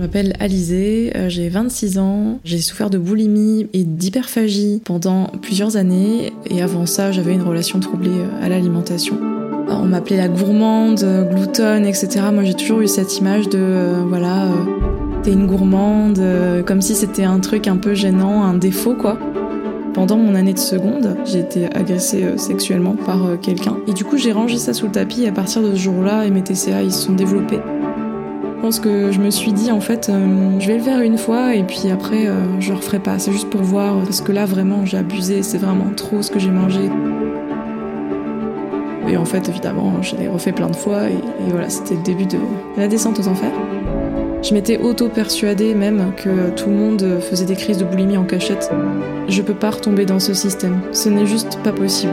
Je m'appelle Alizé, euh, j'ai 26 ans, j'ai souffert de boulimie et d'hyperphagie pendant plusieurs années et avant ça j'avais une relation troublée euh, à l'alimentation. Euh, on m'appelait la gourmande, gloutonne, etc. Moi j'ai toujours eu cette image de voilà, t'es une gourmande, comme si c'était un truc un peu gênant, un défaut quoi. Pendant mon année de seconde, j'ai été agressée sexuellement par quelqu'un. Et du coup, j'ai rangé ça sous le tapis et à partir de ce jour-là, mes TCA, ils se sont développés. Je pense que je me suis dit en fait, euh, je vais le faire une fois et puis après euh, je referai pas. C'est juste pour voir parce que là vraiment j'ai abusé, c'est vraiment trop ce que j'ai mangé. Et en fait évidemment je l'ai refait plein de fois et, voilà c'était le début de la descente aux enfers. Je m'étais auto-persuadée même que tout le monde faisait des crises de boulimie en cachette. Je peux pas retomber dans ce système, ce n'est juste pas possible.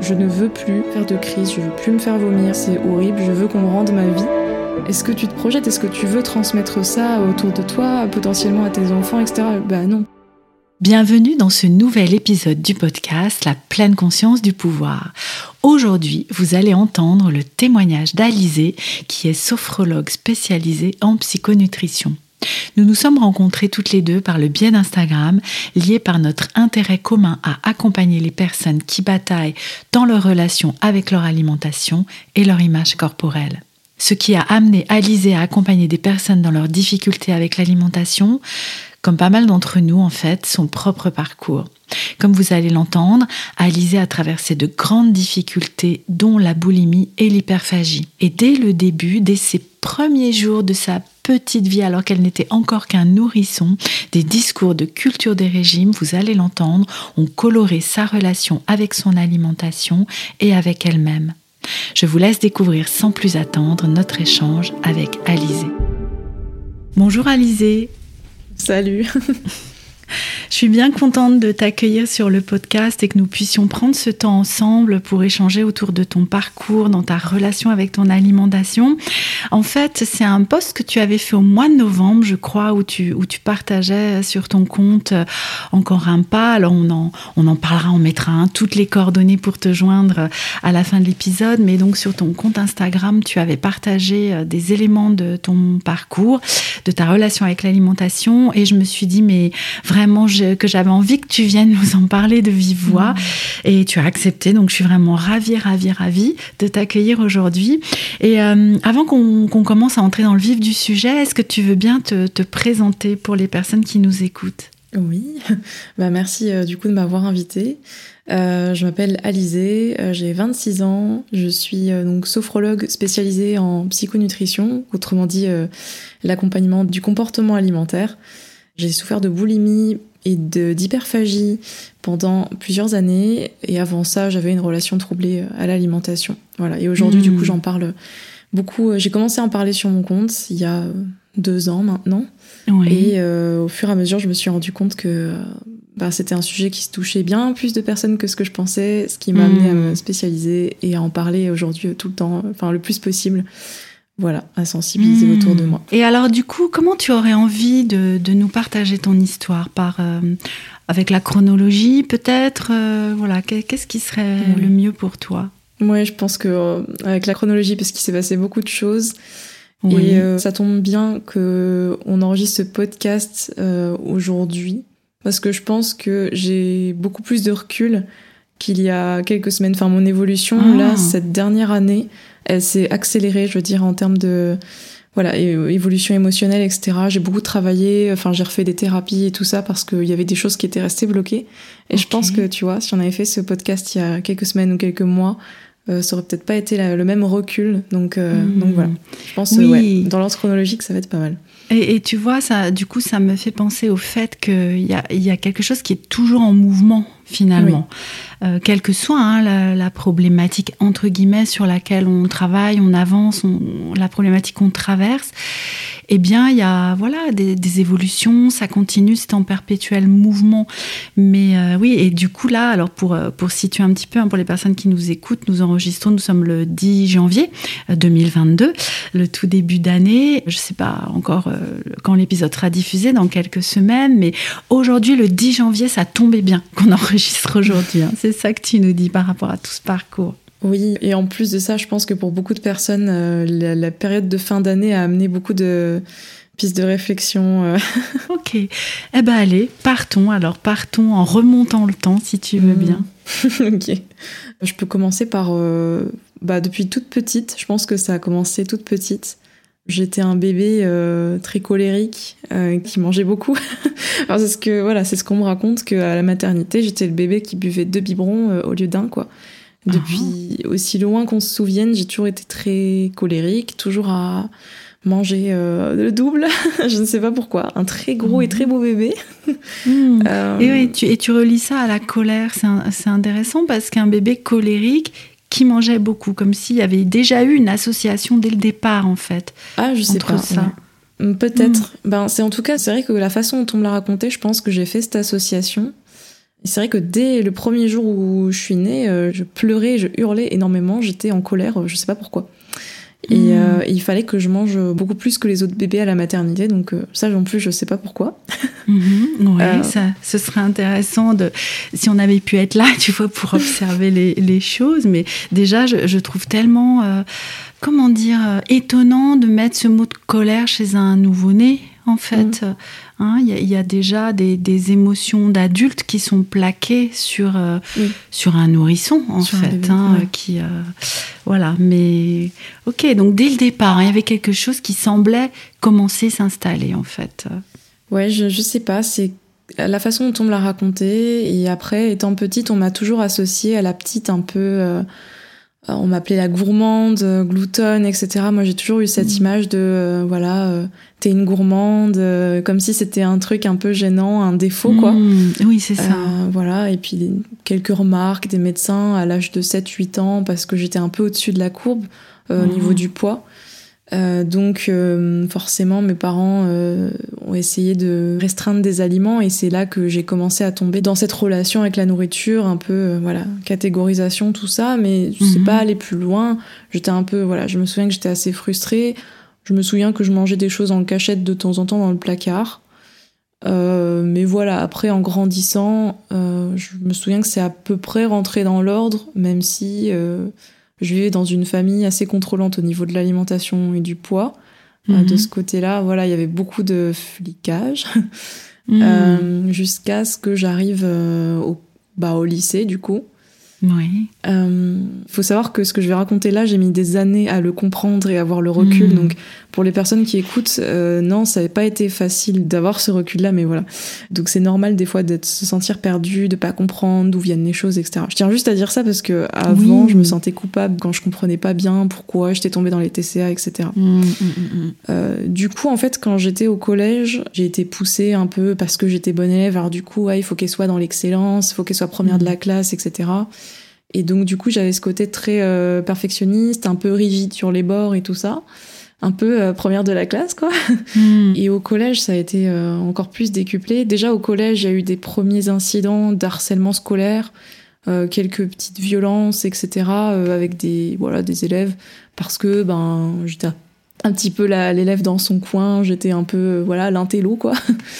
Je ne veux plus faire de crise, je veux plus me faire vomir, c'est horrible, je veux qu'on rende ma vie. Est-ce que tu te projettes? Est-ce que tu veux transmettre ça autour de toi, potentiellement à tes enfants, etc. Ben non. Bienvenue dans ce nouvel épisode du podcast La pleine conscience du pouvoir. Aujourd'hui, vous allez entendre le témoignage d'Alizé, qui est sophrologue spécialisée en psychonutrition. Nous nous sommes rencontrés toutes les deux par le biais d'Instagram, liés par notre intérêt commun à accompagner les personnes qui bataillent dans leur relation avec leur alimentation et leur image corporelle ce qui a amené Alizé à accompagner des personnes dans leurs difficultés avec l'alimentation, comme pas mal d'entre nous en fait, son propre parcours. Comme vous allez l'entendre, Alizé a traversé de grandes difficultés, dont la boulimie et l'hyperphagie. Et dès le début, dès ses premiers jours de sa petite vie, alors qu'elle n'était encore qu'un nourrisson, des discours de culture des régimes, vous allez l'entendre, ont coloré sa relation avec son alimentation et avec elle-même. Je vous laisse découvrir sans plus attendre notre échange avec Alizé. Bonjour Alizé. Salut. Je suis bien contente de t'accueillir sur le podcast et que nous puissions prendre ce temps ensemble pour échanger autour de ton parcours, dans ta relation avec ton alimentation. En fait, c'est un post que tu avais fait au mois de novembre, je crois, où tu, où tu partageais sur ton compte euh, encore un pas. Alors, on en, on en parlera, on mettra hein, toutes les coordonnées pour te joindre à la fin de l'épisode. Mais donc, sur ton compte Instagram, tu avais partagé euh, des éléments de ton parcours, de ta relation avec l'alimentation. Et je me suis dit, mais vraiment, que j'avais envie que tu viennes nous en parler de vive voix. Mmh. Et tu as accepté, donc je suis vraiment ravie, ravie, ravie de t'accueillir aujourd'hui. Et euh, avant qu'on commence à entrer dans le vif du sujet, est-ce que tu veux bien te, présenter pour les personnes qui nous écoutent? Oui, bah, merci euh, du coup de m'avoir invitée. Euh, je m'appelle Alizé, j'ai 26 ans, je suis donc sophrologue spécialisée en psychonutrition, autrement dit l'accompagnement du comportement alimentaire. J'ai souffert de boulimie et d'hyperphagie pendant plusieurs années. Et avant ça, j'avais une relation troublée à l'alimentation. Voilà. Et aujourd'hui, du coup, hmm. j'en parle beaucoup. J'ai commencé à en parler sur mon compte il y a deux ans maintenant. Et euh, au fur et à mesure, je me suis rendu compte que bah, c'était un sujet qui se touchait bien plus de personnes que ce que je pensais, ce qui m'a amené à me hmm. spécialiser et à en parler aujourd'hui tout le temps, enfin le plus possible voilà, à sensibiliser hmm. autour de moi. Et alors, du coup, comment tu aurais envie de, nous partager ton histoire par euh, avec la chronologie, peut-être euh, Voilà, qu'est-ce qui serait le mieux pour toi? Ouais, je pense que euh, avec la chronologie, parce qu'il s'est passé beaucoup de choses. Et ça tombe bien que on enregistre ce podcast aujourd'hui, parce que je pense que j'ai beaucoup plus de recul qu'il y a quelques semaines. Enfin, mon évolution là, ah. cette dernière année, elle s'est accélérée, je veux dire, en termes de voilà, évolution émotionnelle, etc. J'ai beaucoup travaillé, enfin j'ai refait des thérapies et tout ça parce qu'il y avait des choses qui étaient restées bloquées. Et je pense que, tu vois, si on avait fait ce podcast il y a quelques semaines ou quelques mois, euh, ça aurait peut-être pas été le même recul. Donc, euh, hmm. donc voilà, je pense oui. ouais, dans l'ordre chronologique, ça va être pas mal. Et, et, tu vois, ça, du coup, ça me fait penser au fait qu'il y a, il y a quelque chose qui est toujours en mouvement finalement. Euh, quelle que soit hein, la, la, problématique entre guillemets sur laquelle on travaille, on avance, on, la problématique qu'on traverse, eh bien il y a voilà des, évolutions, ça continue, c'est en perpétuel mouvement. Mais euh, oui, et du coup là, alors pour euh, pour situer un petit peu hein, pour les personnes qui nous écoutent, nous enregistrons, nous sommes le 10 janvier 2022, euh, le tout début d'année. Je sais pas encore quand l'épisode sera diffusé dans quelques semaines, mais aujourd'hui le 10 janvier, ça tombait bien qu'on enregistre aujourd'hui. Hein. C'est ça que tu nous dis par rapport à tout ce parcours. Oui, et en plus de ça, je pense que pour beaucoup de personnes, euh, la, la, période de fin d'année a amené beaucoup de pistes de réflexion. Euh. ok. Eh ben allez, partons. Alors partons en remontant le temps, si tu veux mmh. bien. ok. Je peux commencer par... Euh, bah, depuis toute petite, je pense que ça a commencé toute petite. J'étais un bébé euh, très colérique euh, qui mangeait beaucoup. Alors c'est ce que voilà, c'est ce qu'on me raconte qu'à la maternité, j'étais le bébé qui buvait deux biberons euh, au lieu d'un quoi. Depuis -huh. aussi loin qu'on se souvienne, j'ai toujours été très colérique, toujours à manger euh, le double. je ne sais pas pourquoi. Un très gros mmh. et très beau bébé. mmh. et, oui, tu, et tu relis ça à la colère. C'est intéressant parce qu'un bébé colérique qui mangeait beaucoup, comme s'il y avait déjà eu une association dès le départ, en fait. Ah, je sais pas. Ça. Ouais. Peut-être. Mmh. Ben, c'est en tout cas, c'est vrai que la façon dont on me l'a raconté, je pense que j'ai fait cette association. C'est vrai que dès le premier jour où je suis née, euh, je pleurais, je hurlais énormément, j'étais en colère, je sais pas pourquoi. Et, mmh. euh, il fallait que je mange beaucoup plus que les autres bébés à la maternité, donc euh, ça non plus, je sais pas pourquoi. Mmh, oui, euh... ça, ce serait intéressant de, si on avait pu être là, tu vois, pour observer les, les, choses. Mais déjà, je, je trouve tellement, euh, comment dire, étonnant de mettre ce mot de colère chez un nouveau-né, en fait. Mmh. Hein, il, y a, il y, a déjà des, des émotions d'adultes qui sont plaquées sur, euh, oui. sur un nourrisson, en sur fait. Bébé, hein, ouais. qui, euh, voilà, mais ok, donc dès le départ, hein, il y avait quelque chose qui semblait commencer à s'installer, en fait. Ouais, je, je sais pas, c'est la façon dont on me l'a raconté. Et après, étant petite, on m'a toujours associé à la petite un peu. Euh, on m'appelait la gourmande, gloutonne, etc. Moi, j'ai toujours eu cette mmh. image de, euh, voilà, euh, t'es une gourmande, euh, comme si c'était un truc un peu gênant, un défaut, quoi. Mmh. Oui, c'est ça. voilà, et puis quelques remarques des médecins à l'âge de 7-8 ans, parce que j'étais un peu au-dessus de la courbe mmh. au niveau du poids. Euh, donc euh, forcément mes parents euh, ont essayé de restreindre des aliments et c'est là que j'ai commencé à tomber dans cette relation avec la nourriture un peu euh, voilà catégorisation tout ça. Mais je sais mm -hmm. pas aller plus loin. J'étais un peu voilà je me souviens que j'étais assez frustrée. Je me souviens que je mangeais des choses en cachette de temps en temps dans le placard. Euh, mais voilà après en grandissant je me souviens que c'est à peu près rentré dans l'ordre même si je vivais dans une famille assez contrôlante au niveau de l'alimentation et du poids. Mmh. Euh, de ce côté-là, voilà, il y avait beaucoup de flicage mmh. euh, jusqu'à ce que j'arrive euh, au, bah, au lycée, du coup. Oui. Il euh, faut savoir que ce que je vais raconter là, j'ai mis des années à le comprendre et avoir le recul. Mmh. Donc, pour les personnes qui écoutent, euh, non, ça n'avait pas été facile d'avoir ce recul-là, mais voilà. Donc, c'est normal des fois de se sentir perdu, de pas comprendre d'où viennent les choses, etc. Je tiens juste à dire ça parce que avant, oui. je me sentais coupable quand je comprenais pas bien pourquoi j'étais tombée dans les TCA, etc. Mmh, mmh, euh, du coup, en fait, quand j'étais au collège, j'ai été poussée un peu parce que j'étais bonne élève. Alors, du coup, ouais, il faut qu'elle soit dans l'excellence, il faut qu'elle soit première de la classe, etc. Et donc, du coup, j'avais ce côté très euh, perfectionniste, un peu rigide sur les bords et tout ça. Un peu euh, première de la classe, quoi. Mm. Et au collège, ça a été euh, encore plus décuplé. Déjà, au collège, il y a eu des premiers incidents d'harcèlement scolaire, euh, quelques petites violences, etc., euh, avec des, voilà, des élèves, parce que ben, j'étais un petit peu l'élève dans son coin, j'étais un peu, voilà, l'intello, quoi.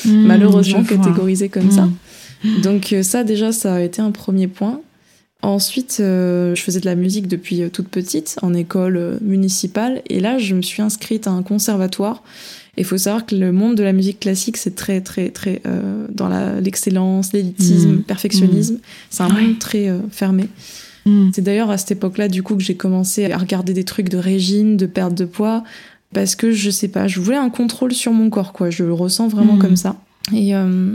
Mm, Malheureusement catégorisée comme mm. ça. Donc, ça, déjà, ça a été un premier point. Ensuite, euh, je faisais de la musique depuis euh, toute petite en école euh, municipale et là, je me suis inscrite à un conservatoire. Il faut savoir que le monde de la musique classique, c'est très, très, très euh, dans l'excellence, l'élitisme, mmh. perfectionnisme. Mmh. C'est un ouais. monde très euh, fermé. Mmh. C'est d'ailleurs à cette époque-là, du coup, que j'ai commencé à regarder des trucs de régime, de perte de poids, parce que je sais pas, je voulais un contrôle sur mon corps, quoi. Je le ressens vraiment Mhm. comme ça. Et euh,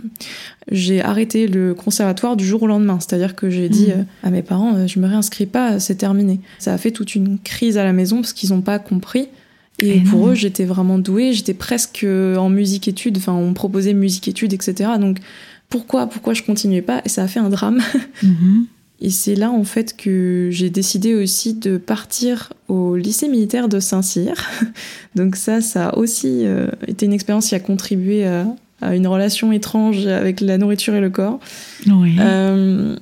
j'ai arrêté le conservatoire du jour au lendemain. C'est-à-dire que j'ai dit Mhm. euh, à mes parents, euh, je me réinscris pas, c'est terminé. Ça a fait toute une crise à la maison parce qu'ils n'ont pas compris. Et Et pour non. eux, j'étais vraiment douée. J'étais presque en musique-études. Enfin, on me proposait musique-études, etc. Donc, pourquoi, pourquoi je continuais pas? Et ça a fait un drame. Mhm. Et c'est là, en fait, que j'ai décidé aussi de partir au lycée militaire de Saint-Cyr. Donc ça, ça a aussi euh, été une expérience qui a contribué à une relation étrange avec la nourriture et le corps. Oui. Euh,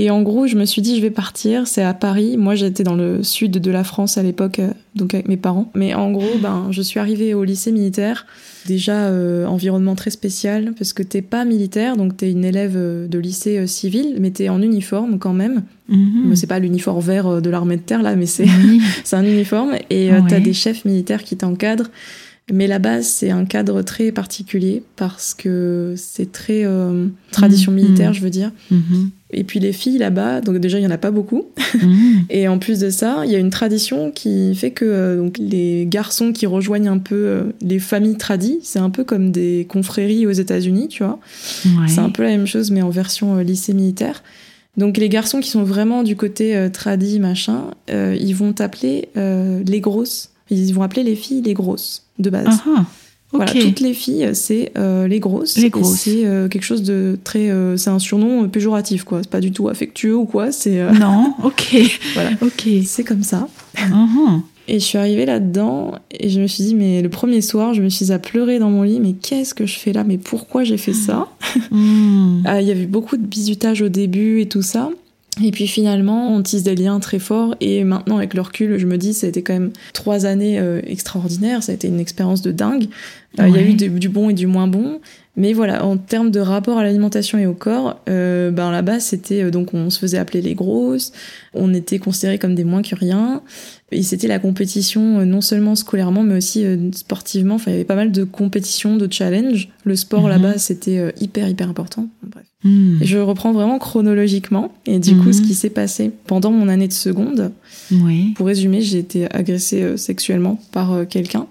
et en gros, je me suis dit, je vais partir. C'est à Paris. Moi, j'étais dans le sud de la France à l'époque, euh, donc avec mes parents. Mais en gros, ben, je suis arrivée au lycée militaire. Déjà, euh, environnement très spécial, parce que t'es pas militaire, donc t'es une élève de lycée civil, mais t'es en uniforme quand même. Mhm. Mais C'est pas l'uniforme vert de l'armée de terre, là, mais c'est Oui. c'est un uniforme. Et euh, Ouais. t'as des chefs militaires qui t'encadrent. Mais la base, c'est un cadre très particulier, parce que c'est très euh, tradition Mhm. militaire, je veux dire. Mhm. Et puis les filles là-bas, donc déjà il y en a pas beaucoup. Et en plus de ça, il y a une tradition qui fait que euh, donc les garçons qui rejoignent un peu euh, les familles tradies, c'est un peu comme des confréries aux États-Unis, tu vois. Ouais. C'est un peu la même chose mais en version lycée militaire. Donc les garçons qui sont vraiment du côté euh, tradi machin, ils vont t'appeler les grosses. Ils vont appeler les filles les grosses de base. Ah, ah. Voilà, toutes les filles, c'est euh, les grosses. Les grosses. C'est euh, quelque chose de très. euh, c'est un surnom euh, péjoratif, quoi. C'est pas du tout affectueux ou quoi. C'est euh, Non, ok. Voilà. Ok. c'est comme ça. Mhm. Et je suis arrivée là-dedans et je me suis dit, mais le premier soir, je me suis à pleurer dans mon lit. Mais qu'est-ce que je fais là? Mais pourquoi j'ai fait ça? Ah, Il y avait beaucoup de bizutage au début et tout ça. Et puis finalement, on tisse des liens très forts. Et maintenant, avec le recul, je me dis, ça a été quand même trois années euh, extraordinaires. Ça a été une expérience de dingue. Euh, Il y a eu de- du bon et du moins bon. Mais voilà, en termes de rapport à l'alimentation et au corps, euh, ben là-bas, c'était euh, donc on se faisait appeler les grosses, on était considérés comme des moins que rien, et c'était la compétition euh, non seulement scolairement, mais aussi sportivement. Enfin, il y avait pas mal de compétitions, de challenges. Le sport Mhm. là-bas, c'était hyper hyper important. Bref. Mhm. Et je reprends vraiment chronologiquement, et du Mhm. coup, ce qui s'est passé pendant mon année de seconde. Oui. Pour résumer, j'ai été agressée sexuellement par quelqu'un.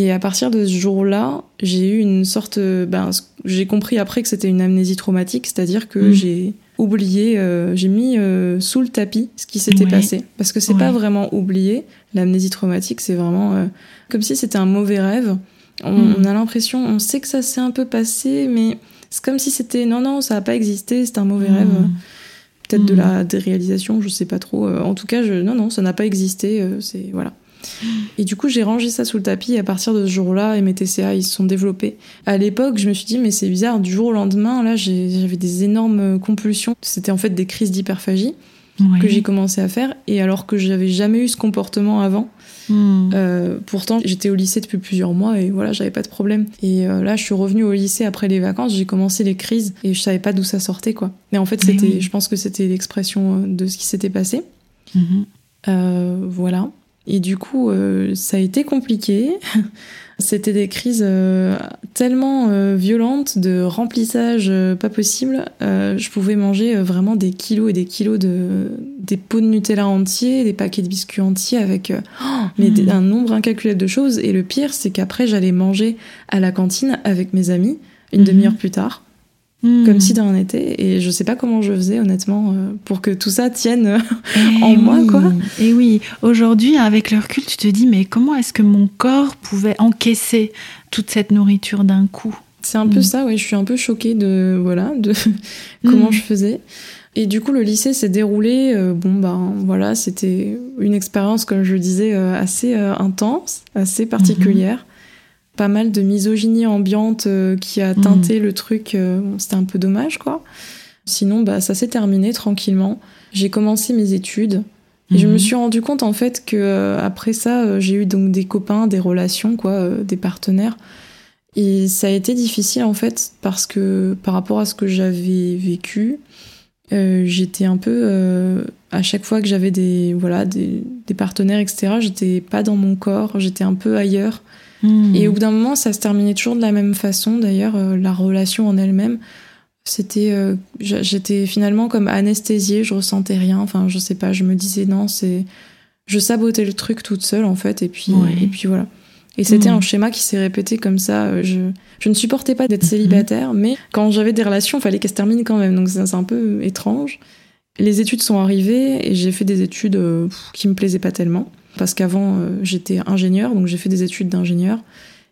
Et à partir de ce jour-là, j'ai eu une sorte. Ben, j'ai compris après que c'était une amnésie traumatique, c'est-à-dire que Mm. j'ai oublié, euh, j'ai mis euh, sous le tapis ce qui s'était Ouais. passé. Parce que c'est Ouais. pas vraiment oublié. L'amnésie traumatique, c'est vraiment euh, comme si c'était un mauvais rêve. On, Mm. on a l'impression, on sait que ça s'est un peu passé, mais c'est comme si c'était non, non, ça n'a pas existé, c'est un mauvais rêve Mhm. peut-être de Mm. la déréalisation, je sais pas trop. En tout cas, je... non, non, ça n'a pas existé. C'est voilà. Et du coup, j'ai rangé ça sous le tapis. Et à partir de ce jour-là, et mes TCA, ils se sont développés. À l'époque, je me suis dit, mais c'est bizarre. Du jour au lendemain, là, j'avais des énormes compulsions. C'était en fait des crises d'hyperphagie Oui. que j'ai commencé à faire. Et alors que j'avais jamais eu ce comportement avant. Mhm. Euh, pourtant, j'étais au lycée depuis plusieurs mois et voilà, j'avais pas de problème. Et euh, là, je suis revenue au lycée après les vacances, j'ai commencé les crises et je savais pas d'où ça sortait, quoi. Mais en fait, c'était, oui. je pense que c'était l'expression euh, de ce qui s'était passé. Mhm. Euh, voilà. Et du coup, euh, ça a été compliqué. C'était des crises euh, tellement euh, violentes de remplissage pas possible. Je pouvais manger vraiment des kilos et des kilos de des pots de Nutella entiers, des paquets de biscuits entiers avec oh, mais Mhm. un nombre incalculable de choses. Et le pire, c'est qu'après, j'allais manger à la cantine avec mes amis une Mhm. demi-heure plus tard, Mhm. comme si de rien n'était. Et je sais pas comment je faisais honnêtement euh, pour que tout ça tienne. Eh en moi, oui. quoi. Et oui, aujourd'hui, avec le recul, tu te dis, mais comment est-ce que mon corps pouvait encaisser toute cette nourriture d'un coup? C'est un peu Mm. ça, ouais. Je suis un peu choquée de voilà de comment Mm. je faisais. Et du coup, le lycée s'est déroulé. euh, bon, ben voilà, c'était une expérience, comme je le disais, euh, assez euh, intense, assez particulière. Pas mal de misogynie ambiante euh, qui a Mm. teinté le truc. euh, bon, c'était un peu dommage, quoi. Sinon, bah, ça s'est terminé tranquillement. J'ai commencé mes études. Et je Mhm. me suis rendu compte en fait que euh, après ça, j'ai eu donc des copains, des relations, quoi, des partenaires. Et ça a été difficile en fait parce que par rapport à ce que j'avais vécu, j'étais un peu à chaque fois que j'avais des voilà des, des partenaires etc. J'étais pas dans mon corps, j'étais un peu ailleurs. Mhm. Et au bout d'un moment, ça se terminait toujours de la même façon. D'ailleurs, euh, la relation en elle-même, c'était, euh, j'étais finalement comme anesthésiée, je ressentais rien. Enfin, je sais pas, je me disais non, c'est, je sabotais le truc toute seule en fait. Et puis, Ouais. et puis voilà. Et c'était un schéma qui s'est répété comme ça. Je, je ne supportais pas d'être célibataire, mais quand j'avais des relations, il fallait qu'elles se terminent quand même. Donc c'est un peu étrange. Les études sont arrivées et j'ai fait des études qui me plaisaient pas tellement. Parce qu'avant, j'étais ingénieur, donc j'ai fait des études d'ingénieur.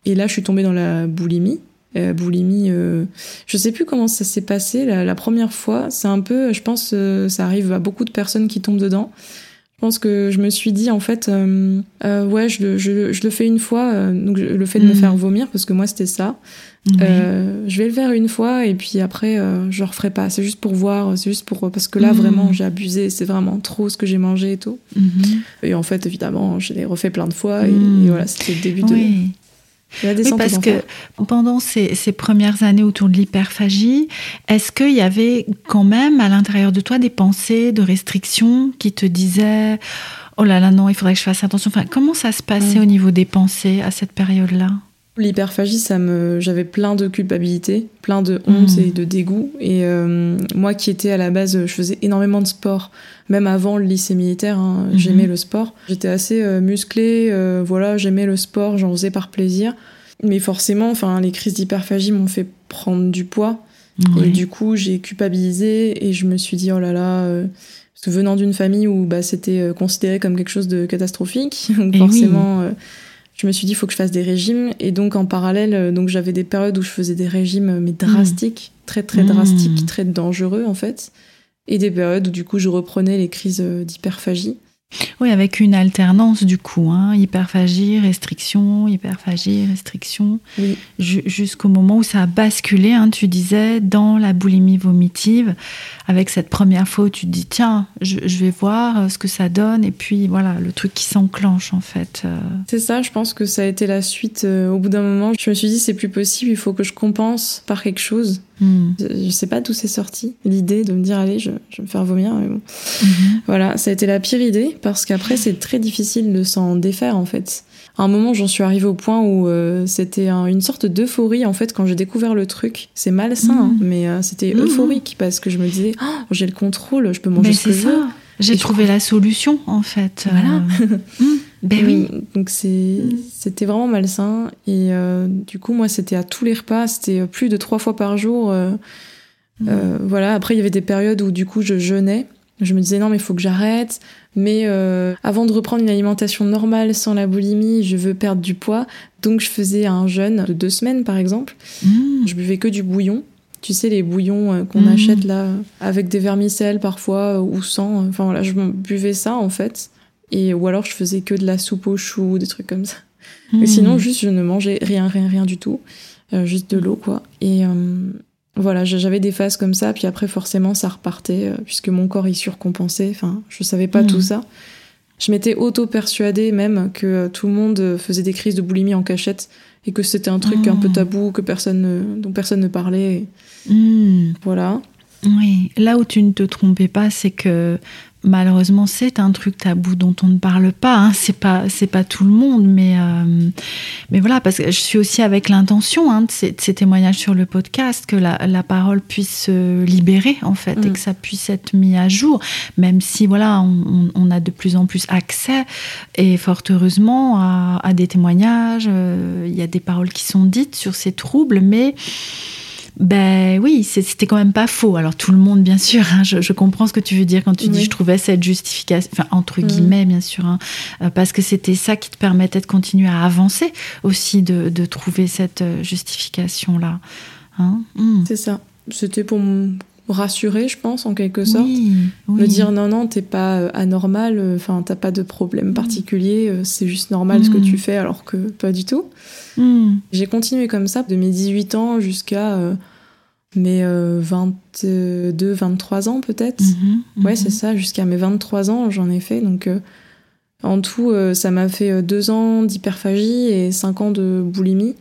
Et là, je suis tombée dans la boulimie. Euh, boulimie, euh, je sais plus comment ça s'est passé la, première fois. C'est un peu, je pense, euh, ça arrive à beaucoup de personnes qui tombent dedans. Je pense que je me suis dit en fait, ouais, je, je, le fais une fois, donc le fait de me mm. faire vomir parce que moi c'était ça. Je vais le faire une fois et puis après je le referai pas. C'est juste pour voir, c'est juste pour parce que là mm. vraiment j'ai abusé, c'est vraiment trop ce que j'ai mangé et tout. Mm-hmm. Et en fait évidemment je l'ai refait plein de fois et, mm. voilà c'était le début de oui, parce que pendant ces, ces, premières années autour de l'hyperphagie, est-ce qu'il y avait quand même à l'intérieur de toi des pensées de restrictions qui te disaient oh là là non, il faudrait que je fasse attention. Enfin, comment ça se passait mm. au niveau des pensées à cette période-là? L'hyperphagie, ça me, j'avais plein de culpabilité, plein de honte mm. et de dégoût. Et euh, moi, qui étais à la base, je faisais énormément de sport, même avant le lycée militaire. Hein, mm-hmm. J'aimais le sport. J'étais assez euh, musclée, euh, voilà, j'aimais le sport, j'en faisais par plaisir. Mais forcément, enfin, les crises d'hyperphagie m'ont fait prendre du poids. Et du coup, j'ai culpabilisé et je me suis dit oh là là. parce que venant d'une famille où bah, c'était considéré comme quelque chose de catastrophique, donc forcément je me suis dit il faut que je fasse des régimes. Et donc en parallèle euh, donc j'avais des périodes où je faisais des régimes mais drastiques très très mmh. drastiques très dangereux en fait. Et des périodes où du coup je reprenais les crises euh, d'hyperphagie oui, avec une alternance du coup, hein. hyperphagie, restriction, hyperphagie, restriction, jusqu'au moment où ça a basculé, hein, tu disais, dans la boulimie vomitive, avec cette première fois où tu te dis, tiens, je, vais voir euh, ce que ça donne, et puis voilà, le truc qui s'enclenche en fait. Euh. C'est ça, je pense que ça a été la suite. Euh, au bout d'un moment, je me suis dit, c'est plus possible, il faut que je compense par quelque chose. Hmm. Je, sais pas d'où c'est sorti l'idée de me dire allez je, je, vais me faire vomir mais bon. Mhm. voilà ça a été la pire idée parce qu'après c'est très difficile de s'en défaire en fait à un moment j'en suis arrivée au point où euh, c'était une sorte d'euphorie en fait quand j'ai découvert le truc c'est malsain hein, hmm. mais euh, c'était hmm. euphorique parce que je me disais oh, j'ai le contrôle je peux manger ce que je veux j'ai trouvé la solution en fait voilà Ben oui. Donc c'était vraiment malsain. Et euh, du coup, moi, c'était à tous les repas, c'était plus de trois fois par jour. Euh, euh, voilà. Après, il y avait des périodes où du coup, je jeûnais. Je me disais non, mais il faut que j'arrête. Mais avant de reprendre une alimentation normale sans la boulimie, je veux perdre du poids. Donc, je faisais un jeûne de deux semaines, par exemple. Mm. Je buvais que du bouillon. Tu sais, les bouillons qu'on mm. achète là, avec des vermicelles parfois ou sans. Enfin voilà, je buvais ça en fait. Et, ou alors je faisais que de la soupe aux choux, des trucs comme ça. Mais hmm. sinon, juste, je ne mangeais rien, rien, rien du tout. Euh, juste de l'eau, quoi. Et euh, voilà, j'avais des phases comme ça, puis après, forcément, ça repartait, euh, puisque mon corps, il surcompensait. Enfin, je savais pas tout hmm. ça. Je m'étais auto-persuadée même que tout le monde faisait des crises de boulimie en cachette et que c'était un truc un peu hmm. tabou, que personne dont personne ne parlait. Voilà. Oui, là où tu ne te trompais pas, c'est que malheureusement, c'est un truc tabou dont on ne parle pas. Hein. C'est pas, c'est pas tout le monde, mais euh, mais voilà, parce que je suis aussi avec l'intention hein, de, ces, témoignages sur le podcast que la, parole puisse se libérer en fait et mm. que ça puisse être mis à jour, même si voilà, on, a de plus en plus accès et fort heureusement à, des témoignages. Euh, il y a des paroles qui sont dites sur ces troubles, mais ben oui, c'était quand même pas faux. Alors tout le monde, bien sûr, hein, je, comprends ce que tu veux dire quand tu dis je trouvais cette justification, enfin entre mm. guillemets, bien sûr, hein, euh, parce que c'était ça qui te permettait de continuer à avancer aussi, de, trouver cette euh, justification-là. Hein. Mm. C'est ça. C'était pour rassurer, je pense, en quelque sorte. Me dire non, non, t'es pas euh, anormal, enfin, t'as pas de problème mm. particulier, c'est juste normal ce que tu fais, alors que pas du tout. J'ai continué comme ça de mes 18 ans jusqu'à mes 22, 23 ans peut-être. Mhm. Ouais, c'est ça, jusqu'à mes 23 ans, j'en ai fait. Donc, euh, en tout, euh, ça m'a fait 2 euh, ans d'hyperphagie et 5 ans de boulimie.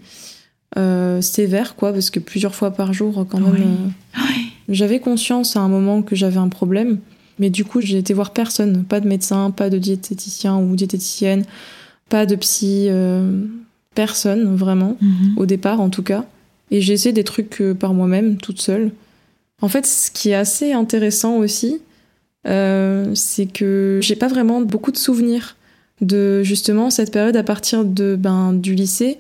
sévère, quoi, parce que plusieurs fois par jour, quand même. J'avais conscience à un moment que j'avais un problème, mais du coup, j'ai été voir personne. Pas de médecin, pas de diététicien ou diététicienne, pas de psy, personne, vraiment, mhm. au départ en tout cas. Et j'ai essayé des trucs euh, par moi-même, toute seule. En fait, ce qui est assez intéressant aussi, euh, c'est que j'ai pas vraiment beaucoup de souvenirs de justement cette période à partir de ben du lycée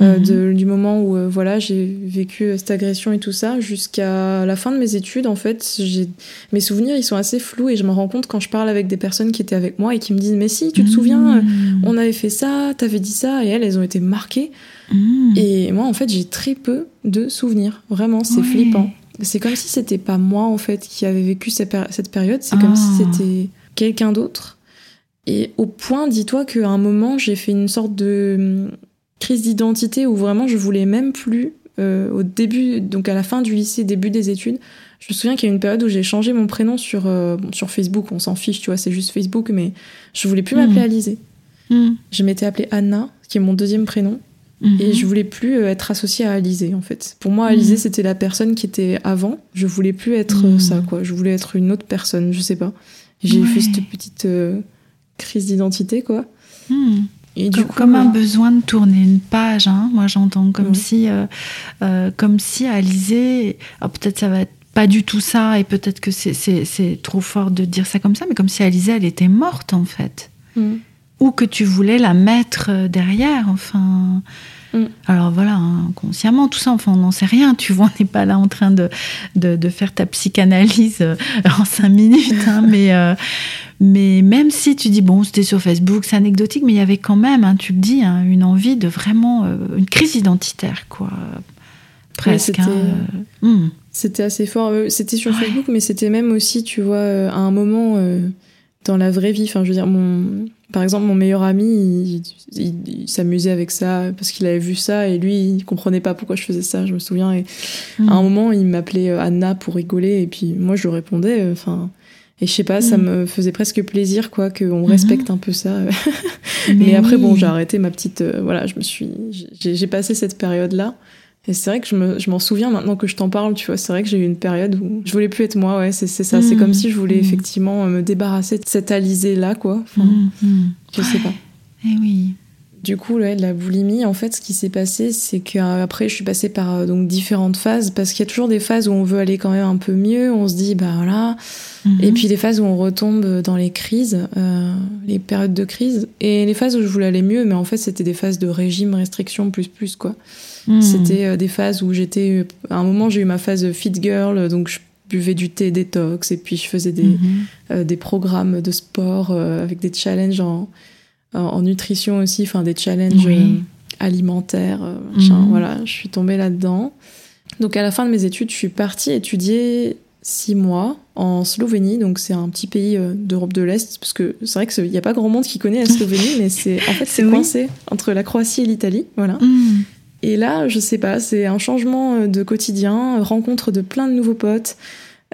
euh, Mhm. du moment où euh, voilà j'ai vécu euh, cette agression et tout ça jusqu'à la fin de mes études en fait j'ai mes souvenirs ils sont assez flous et je me rends compte quand je parle avec des personnes qui étaient avec moi et qui me disent mais si tu te souviens euh, Mhm. on avait fait ça t'avais dit ça et elles elles ont été marquées Mhm. et moi en fait j'ai très peu de souvenirs vraiment c'est Ouais. flippant c'est comme si c'était pas moi en fait qui avait vécu cette, péri- cette période c'est comme Ah. si c'était quelqu'un d'autre et au point dis-toi qu'à un moment j'ai fait une sorte de crise d'identité où vraiment je voulais même plus euh, au début donc à la fin du lycée début des études je me souviens qu'il y a une période où j'ai changé mon prénom sur euh, sur Facebook on s'en fiche tu vois c'est juste Facebook mais je voulais plus Mhm. m'appeler Alizée Mhm. je m'étais appelée Anna qui est mon deuxième prénom Mhm. et je voulais plus euh, être associée à Alizée en fait. Pour moi, Alizée c'était la personne qui était avant. Je voulais plus être ça quoi. Je voulais être une autre personne, je sais pas. J'ai Ouais. fait cette petite euh, crise d'identité quoi. Et du Comme, coup, comme un euh, besoin de tourner une page, hein, moi j'entends comme si, euh, euh, comme si Alizée, alors peut-être ça va être pas du tout ça, et peut-être que c'est- trop fort de dire ça comme ça, mais comme si Alizée elle était morte en fait, mm, ou que tu voulais la mettre euh, derrière, enfin. Mm. Alors voilà, hein, consciemment, tout ça, enfin, on n'en sait rien, tu vois, on n'est pas là en train de, de, de faire ta psychanalyse euh, en cinq minutes, hein, mais, euh, mais même si tu dis, bon, c'était sur Facebook, c'est anecdotique, mais il y avait quand même, hein, tu le dis, hein, une envie de vraiment, euh, une crise identitaire, quoi, presque. c'était- hein, euh, hum. C'était assez fort. Euh, C'était sur Ouais. Facebook, mais c'était même aussi, tu vois, à un moment euh, dans la vraie vie. Enfin, je veux dire, mon, par exemple, mon meilleur ami, il, il- il s'amusait avec ça parce qu'il avait vu ça et lui, il comprenait pas pourquoi je faisais ça. Je me souviens. Et. À un moment, il m'appelait Anna pour rigoler, et puis moi, je répondais. Enfin, et je sais pas, ça Mm. me faisait presque plaisir, quoi, qu'on respecte un peu ça. Mais, après, bon, j'ai arrêté ma petite. euh, voilà, je me suis. J'ai passé cette période-là. Et c'est vrai que je me- je m'en souviens maintenant que je t'en parle, tu vois. C'est vrai que j'ai eu une période où je voulais plus être moi, ouais, c'est ça. C'est Mm. comme si je voulais Mm. effectivement euh, me débarrasser de cette Alizée-là, quoi. Enfin. Je sais pas. Eh oui. Du coup, ouais, de la boulimie, en fait, ce qui s'est passé, c'est qu'après, je suis passée par euh, donc différentes phases, parce qu'il y a toujours des phases où on veut aller quand même un peu mieux, on se dit, bah voilà, Mhm. et puis des phases où on retombe dans les crises, euh, les périodes de crise, et les phases où je voulais aller mieux, mais en fait, c'était des phases de régime, restriction, plus, plus, quoi. Hum. C'était euh, des phases où j'étais, euh, à un moment, j'ai eu ma phase fit girl, donc je buvais du thé détox, et puis je faisais des, Mhm. euh, des programmes de sport euh, avec des challenges en, en, en nutrition aussi, enfin des challenges Oui. euh, alimentaires, euh, machin, Mhm. voilà, je suis tombée là-dedans. Donc à la fin de mes études, je suis partie étudier six mois en Slovénie, donc c'est un petit pays euh, d'Europe de l'Est, parce que c'est vrai qu'il n'y a pas grand monde qui connaît la Slovénie, mais c'est en fait c'est Oui. coincé entre la Croatie et l'Italie, voilà. Hum. Et là, je sais pas, c'est un changement euh, de quotidien, rencontre de plein de nouveaux potes.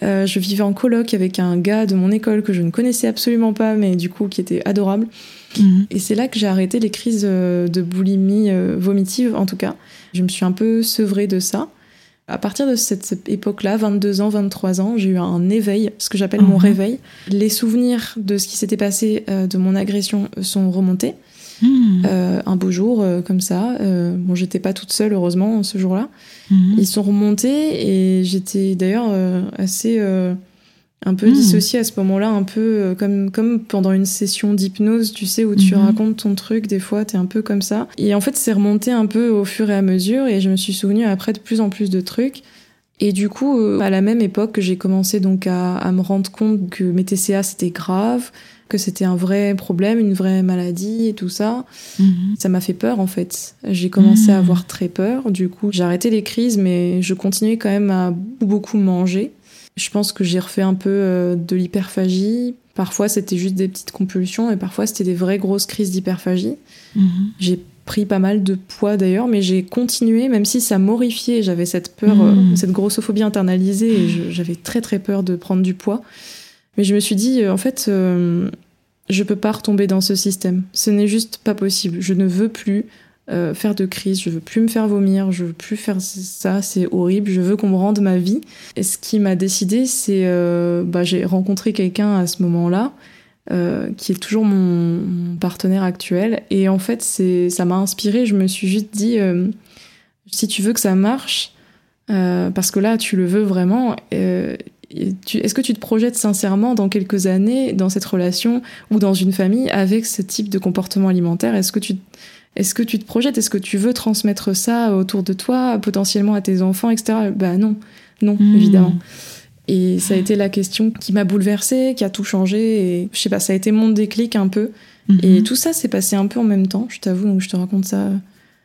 Euh, je vivais en coloc avec un gars de mon école que je ne connaissais absolument pas, mais du coup qui était adorable. Hum. Et c'est là que j'ai arrêté les crises euh, de boulimie euh, vomitive, en tout cas. Je me suis un peu sevrée de ça. À partir de cette époque-là, 22 ans, 23 ans, j'ai eu un éveil, ce que j'appelle mon Mhm. réveil. Les souvenirs de ce qui s'était passé de mon agression sont remontés. Hum. Euh, un beau jour, euh, comme ça. Euh, bon, j'étais pas toute seule, heureusement, ce jour-là. Hum. Ils sont remontés et j'étais d'ailleurs assez un peu Mm. dissociée à ce moment-là, un peu comme, comme pendant une session d'hypnose, tu sais, où tu racontes ton truc, des fois, t'es un peu comme ça. Et en fait, c'est remonté un peu au fur et à mesure et je me suis souvenue après de plus en plus de trucs. Et du coup, à la même époque, j'ai commencé donc à, à me rendre compte que mes TCA, c'était grave, que c'était un vrai problème, une vraie maladie et tout ça. Mhm. Ça m'a fait peur en fait. J'ai commencé à Mm. avoir très peur. Du coup, j'ai arrêté les crises, mais je continuais quand même à beaucoup, manger. Je pense que j'ai refait un peu euh, de l'hyperphagie. Parfois, c'était juste des petites compulsions et parfois, c'était des vraies grosses crises d'hyperphagie. Mhm. J'ai pris pas mal de poids d'ailleurs, mais j'ai continué, même si ça m'horrifiait. J'avais cette peur, euh, cette grossophobie internalisée et j'avais très très peur de prendre du poids. Mais je me suis dit, euh, en fait, euh, je peux pas retomber dans ce système. Ce n'est juste pas possible. Je ne veux plus euh, faire de crise, je veux plus me faire vomir, je veux plus faire ça, c'est horrible, je veux qu'on me rende ma vie. Et ce qui m'a décidé, c'est, euh, bah, j'ai rencontré quelqu'un à ce moment-là, euh, qui est toujours mon, mon partenaire actuel. Et en fait, c'est, ça m'a inspiré. Je me suis juste dit, si tu veux que ça marche, parce que là, tu le veux vraiment, est-ce que tu te projettes sincèrement dans quelques années dans cette relation ou dans une famille avec ce type de comportement alimentaire? Est-ce que tu est-ce que tu te projettes? Est-ce que tu veux transmettre ça autour de toi, potentiellement à tes enfants, etc. Bah non, non, hmm. évidemment. Et ça a été la question qui m'a bouleversée, qui a tout changé. Et je sais pas, ça a été mon déclic un peu. Et mhm. tout ça s'est passé un peu en même temps, je t'avoue, donc je te raconte ça.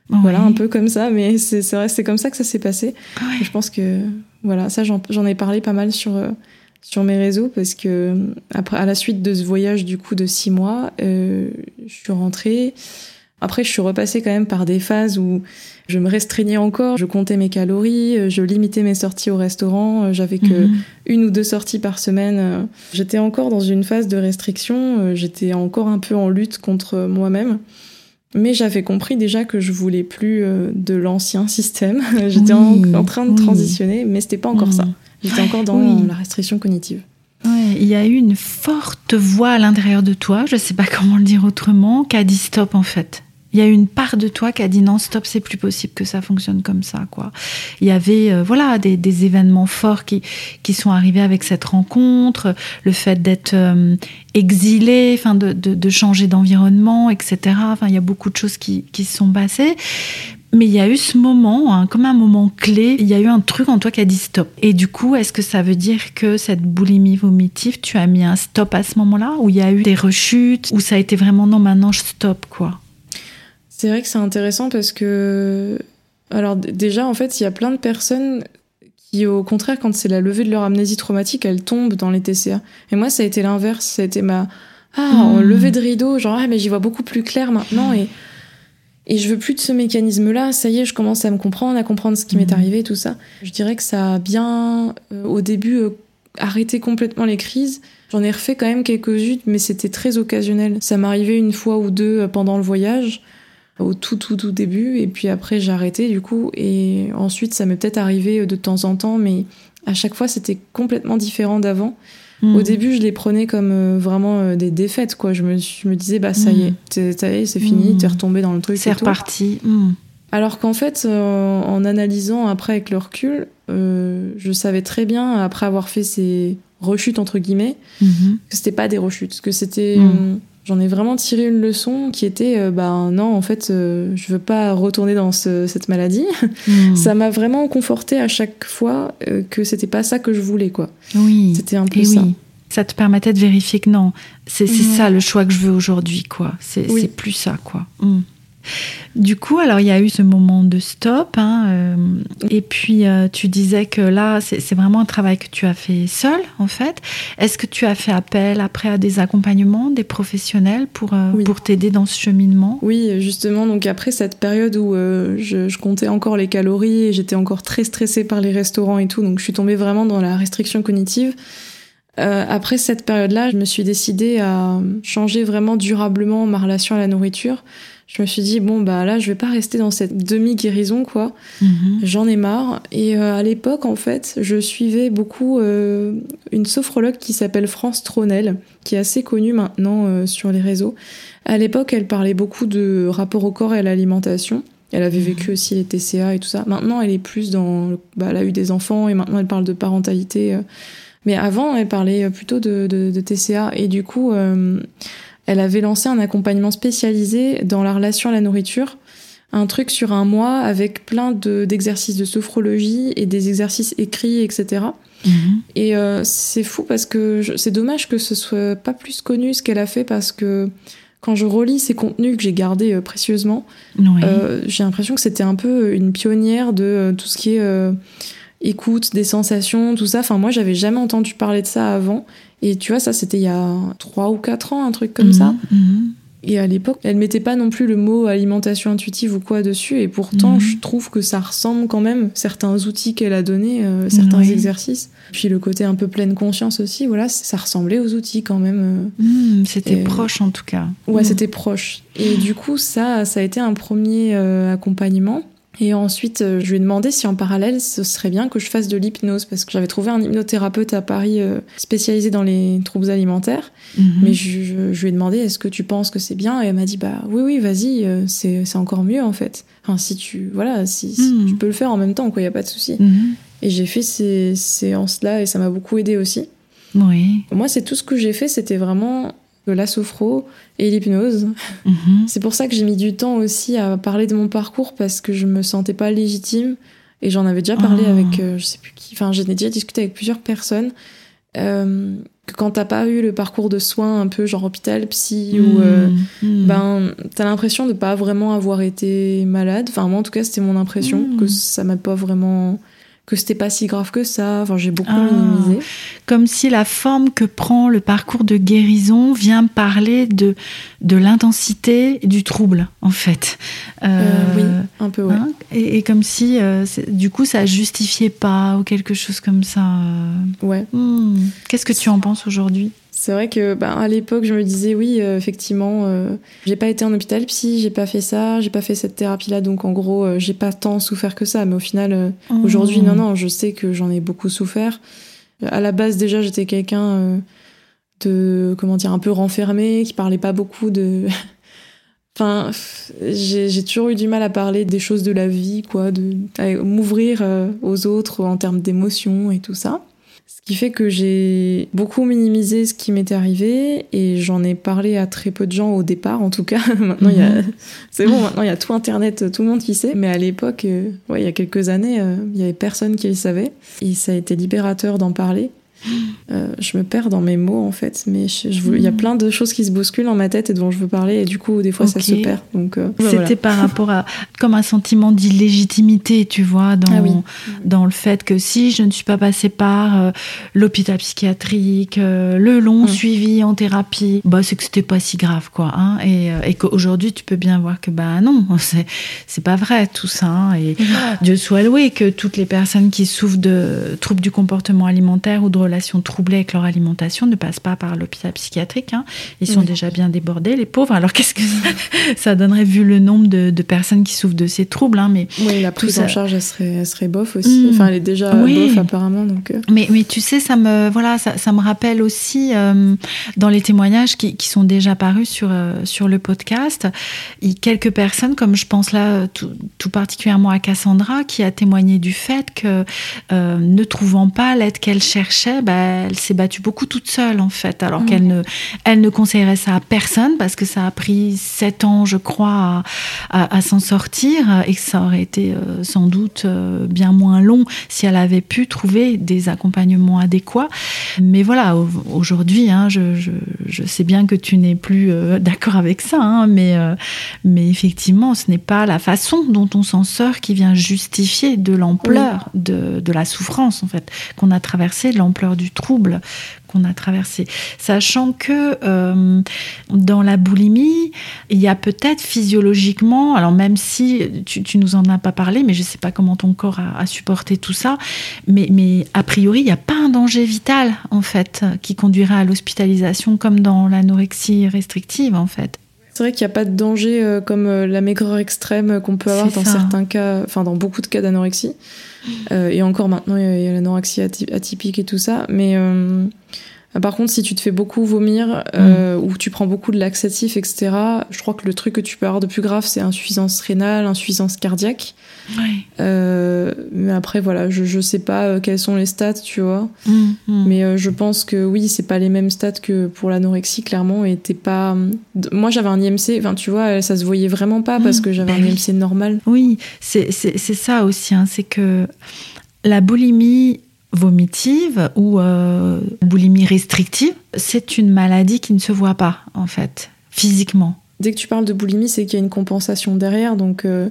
Voilà, un peu comme ça, mais c'est vrai, c'est comme ça que ça s'est passé. Je pense que, voilà, ça, j'en ai parlé pas mal sur, euh, sur mes réseaux parce que, après, à la suite de ce voyage, du coup, de six mois, euh, je suis rentrée. Après, je suis repassée quand même par des phases où je me restreignais encore, je comptais mes calories, euh, je limitais mes sorties au restaurant, euh, j'avais que mhm. une ou deux sorties par semaine. J'étais encore dans une phase de restriction, j'étais encore un peu en lutte contre moi-même. Mais j'avais compris déjà que je voulais plus de l'ancien système. J'étais en, train de transitionner, mais c'était pas encore ça. J'étais encore dans la restriction cognitive. Ouais, il y a eu une forte voix à l'intérieur de toi, je sais pas comment le dire autrement, qui a dit stop en fait. Il y a une part de toi qui a dit non, stop, c'est plus possible que ça fonctionne comme ça, quoi. Il y avait, euh, voilà, des, événements forts qui, qui sont arrivés avec cette rencontre, le fait d'être euh, exilé, enfin, de, de, de changer d'environnement, etc. Enfin, il y a beaucoup de choses qui, qui se sont passées. Mais il y a eu ce moment, hein, comme un moment clé, il y a eu un truc en toi qui a dit stop. Et du coup, est-ce que ça veut dire que cette boulimie vomitive, tu as mis un stop à ce moment-là, où il y a eu des rechutes, où ça a été vraiment non, maintenant je stop, quoi? C'est vrai que c'est intéressant parce que, alors déjà, en fait, il y a plein de personnes qui, au contraire, quand c'est la levée de leur amnésie traumatique, elles tombent dans les TCA. Et moi, ça a été l'inverse. Ça a été ma ah, mmh. levée de rideau, genre, ah, mais j'y vois beaucoup plus clair maintenant. Et, et je veux plus de ce mécanisme-là. Ça y est, je commence à me comprendre, à comprendre ce qui m'est mmh. arrivé, tout ça. Je dirais que ça a bien, euh, au début, euh, arrêté complètement les crises. J'en ai refait quand même quelques-unes, mais c'était très occasionnel. Ça m'arrivait une fois ou deux euh, pendant le voyage au tout tout tout début et puis après j'ai arrêté du coup et ensuite ça m'est peut-être arrivé de temps en temps mais à chaque fois c'était complètement différent d'avant. Hmm. Au début, je les prenais comme euh, vraiment euh, des défaites, quoi. Je me, je me disais, bah ça y est, hmm. c'est fini, t'es retombé dans le truc. C'est reparti. Hmm. Alors qu'en fait, euh, en analysant après avec le recul, je savais très bien, après avoir fait ces rechutes entre guillemets, que c'était pas des rechutes, que c'était j'en ai vraiment tiré une leçon qui était euh, bah non en fait euh, je veux pas retourner dans cette maladie. Hmm. ça m'a vraiment conforté à chaque fois euh, que c'était pas ça que je voulais quoi. Oui. C'était un peu ça. ça te permettait de vérifier que non c'est ça le choix que je veux aujourd'hui quoi. C'est plus ça quoi. Hmm. Du coup, alors il y a eu ce moment de stop, hein, euh, et puis euh, tu disais que là, c'est vraiment un travail que tu as fait seul, en fait. Est-ce que tu as fait appel après à des accompagnements, des professionnels pour, euh, pour t'aider dans ce cheminement? Oui, justement, donc après cette période où je, je, comptais encore les calories et j'étais encore très stressée par les restaurants et tout, donc je suis tombée vraiment dans la restriction cognitive. après cette période-là, je me suis décidée à changer vraiment durablement ma relation à la nourriture je me suis dit bon bah là je vais pas rester dans cette demi guérison quoi. Mhm. j'en ai marre. Et euh, à l'époque en fait je suivais beaucoup euh, une sophrologue qui s'appelle France Tronel qui est assez connue maintenant euh, sur les réseaux. À l'époque elle parlait beaucoup de rapport au corps et à l'alimentation. Elle avait vécu mhm. aussi les TCA et tout ça. Maintenant elle est plus dans bah, elle a eu des enfants et maintenant elle parle de parentalité mais avant elle parlait plutôt de, de, de TCA et du coup elle avait lancé un accompagnement spécialisé dans la relation à la nourriture, un truc sur un mois avec plein d'exercices de, sophrologie et des exercices écrits, etc. Et mhm. euh, c'est fou parce que c'est dommage que ce soit pas plus connu ce qu'elle a fait parce que quand je relis ces contenus que j'ai gardés euh, précieusement, euh, j'ai l'impression que c'était un peu une pionnière de tout ce qui est écoute, des sensations, tout ça. Enfin, moi, j'avais jamais entendu parler de ça avant. Et tu vois, ça, c'était il y a 3 ou 4 ans, un truc comme ça. Mhm, mhm. Et à l'époque, elle mettait pas non plus le mot alimentation intuitive ou quoi dessus. Et pourtant, mhm. je trouve que ça ressemble quand même certains outils qu'elle a donnés, euh, certains exercices. Puis le côté un peu pleine conscience aussi, voilà, ça ressemblait aux outils quand même. Euh. c'était proche en tout cas. Ouais, c'était proche. Et du coup, ça, ça a été un premier euh, accompagnement. Et ensuite, euh, je lui ai demandé si en parallèle, ce serait bien que je fasse de l'hypnose, parce que j'avais trouvé un hypnothérapeute à Paris euh, spécialisé dans les troubles alimentaires. Mhm. Mais je, lui ai demandé, est-ce que tu penses que c'est bien? Et elle m'a dit, bah oui, oui, vas-y, euh, c'est encore mieux en fait. Enfin, si tu, voilà, si, mhm. tu peux le faire en même temps, quoi, il n'y a pas de souci. Mhm. Et j'ai fait ces séances-là et ça m'a beaucoup aidé aussi. Oui. Moi, c'est tout ce que j'ai fait, c'était vraiment la sophro et l'hypnose. Mhm. C'est pour ça que j'ai mis du temps aussi à parler de mon parcours parce que je me sentais pas légitime et j'en avais déjà parlé Ah. avec euh, je sais plus qui. Enfin, j'en ai déjà discuté avec plusieurs personnes. Euh, que quand t'as pas eu le parcours de soins un peu genre hôpital, psy ou euh, Mhm. ben t'as l'impression de pas vraiment avoir été malade. Enfin moi en tout cas c'était mon impression que ça m'a pas vraiment que c'était pas si grave que ça. Enfin j'ai beaucoup Ah. minimisé. Comme si la forme que prend le parcours de guérison vient parler de, de l'intensité du trouble, en fait. Euh, oui, un peu ouais. hein, et, et comme si, euh, du coup, ça justifiait pas ou quelque chose comme ça. euh. Ouais. Hmm. Qu'est-ce que tu en penses aujourd'hui? C'est vrai que ben, à l'époque, je me disais oui, euh, effectivement, euh, j'ai pas été en hôpital psy, j'ai pas fait ça, j'ai pas fait cette thérapie-là, donc en gros, euh, j'ai pas tant souffert que ça. Mais au final, euh, aujourd'hui, non, non, je sais que j'en ai beaucoup souffert. Euh, À la base, déjà, j'étais quelqu'un euh, de comment dire, un peu renfermé, qui parlait pas beaucoup de. Enfin, j'ai toujours eu du mal à parler des choses de la vie, quoi, de à m'ouvrir aux autres en termes d'émotions et tout ça. Ce qui fait que j'ai beaucoup minimisé ce qui m'était arrivé et j'en ai parlé à très peu de gens au départ, en tout cas. maintenant, il y a, Mhm. c'est bon, maintenant il y a tout Internet, tout le monde qui sait. Mais à l'époque, euh, ouais, il y a quelques années, euh, il y avait personne qui le savait et ça a été libérateur d'en parler. Euh, je me perds dans mes mots en fait, mais il y a Mhm. plein de choses qui se bousculent dans ma tête et dont je veux parler et du coup des fois ça se perd. Donc euh, C'était voilà. par rapport à comme un sentiment d'illégitimité, tu vois, dans, Ah oui. dans le fait que si je ne suis pas passée par euh, l'hôpital psychiatrique, le long Mm. suivi en thérapie, bah c'est que c'était pas si grave, quoi. Hein, et et qu'aujourd'hui tu peux bien voir que bah non, c'est c'est pas vrai tout ça. hein, et Dieu soit loué que toutes les personnes qui souffrent de troubles du comportement alimentaire ou de relations troublées avec leur alimentation ne passent pas par l'hôpital psychiatrique. hein. Ils sont Oui. déjà bien débordés, les pauvres. Alors qu'est-ce que ça, ça donnerait vu le nombre de, de personnes qui souffrent de ces troubles hein, mais, Oui, la prise ça. en charge elle serait, elle serait bof aussi. Mm. Enfin, elle est déjà Oui. bof apparemment donc. euh, mais, mais tu sais, ça me, voilà, ça, ça me rappelle aussi euh, dans les témoignages qui, qui sont déjà parus sur, euh, sur le podcast, il quelques personnes, comme je pense là tout, tout particulièrement à Cassandra, qui a témoigné du fait que euh, ne trouvant pas l'aide qu'elle cherchait, bah, elle s'est battue beaucoup toute seule en fait, alors Mhm. qu'elle ne, elle ne conseillerait ça à personne parce que ça a pris sept ans, je crois, à, à- à s'en sortir et que ça aurait été euh, sans doute euh, bien moins long si elle avait pu trouver des accompagnements adéquats. Mais voilà, au- aujourd'hui, hein, je, je- je sais bien que tu n'es plus euh, d'accord avec ça, hein, mais, mais effectivement, ce n'est pas la façon dont on s'en sort qui vient justifier de l'ampleur de, de la souffrance, en fait, qu'on a traversée, de l'ampleur du trouble qu'on a traversé. Sachant que euh, dans la boulimie, il y a peut-être physiologiquement, alors même si tu, tu nous en as pas parlé, mais je sais pas comment ton corps a, a supporté tout ça, mais, mais a priori, il n'y a pas un danger vital, en fait, qui conduirait à l'hospitalisation comme dans l'anorexie restrictive, en fait. C'est vrai qu'il n'y a pas de danger euh, comme euh, la maigreur extrême qu'on peut avoir dans ça. certains cas, enfin dans beaucoup de cas d'anorexie. Euh, et encore maintenant, il y a, a l'anorexie aty- atypique et tout ça. Mais par contre, si tu te fais beaucoup vomir euh, ou tu prends beaucoup de laxatifs, etc., je crois que le truc que tu peux avoir de plus grave, c'est insuffisance rénale, insuffisance cardiaque. Oui. Euh, mais après, voilà, je, je sais pas euh, quels sont les stats, tu vois. Mm, mm. Mais euh, je pense que oui, c'est pas les mêmes stats que pour l'anorexie, clairement. Et t'es pas. Moi, j'avais un IMC, enfin, tu vois, ça se voyait vraiment pas parce Mm, que j'avais ben un oui. IMC normal. Oui, c'est ça aussi, hein, c'est que la boulimie vomitive ou euh, boulimie restrictive, c'est une maladie qui ne se voit pas, en fait, physiquement. Dès que tu parles de boulimie, c'est qu'il y a une compensation derrière. Donc, euh,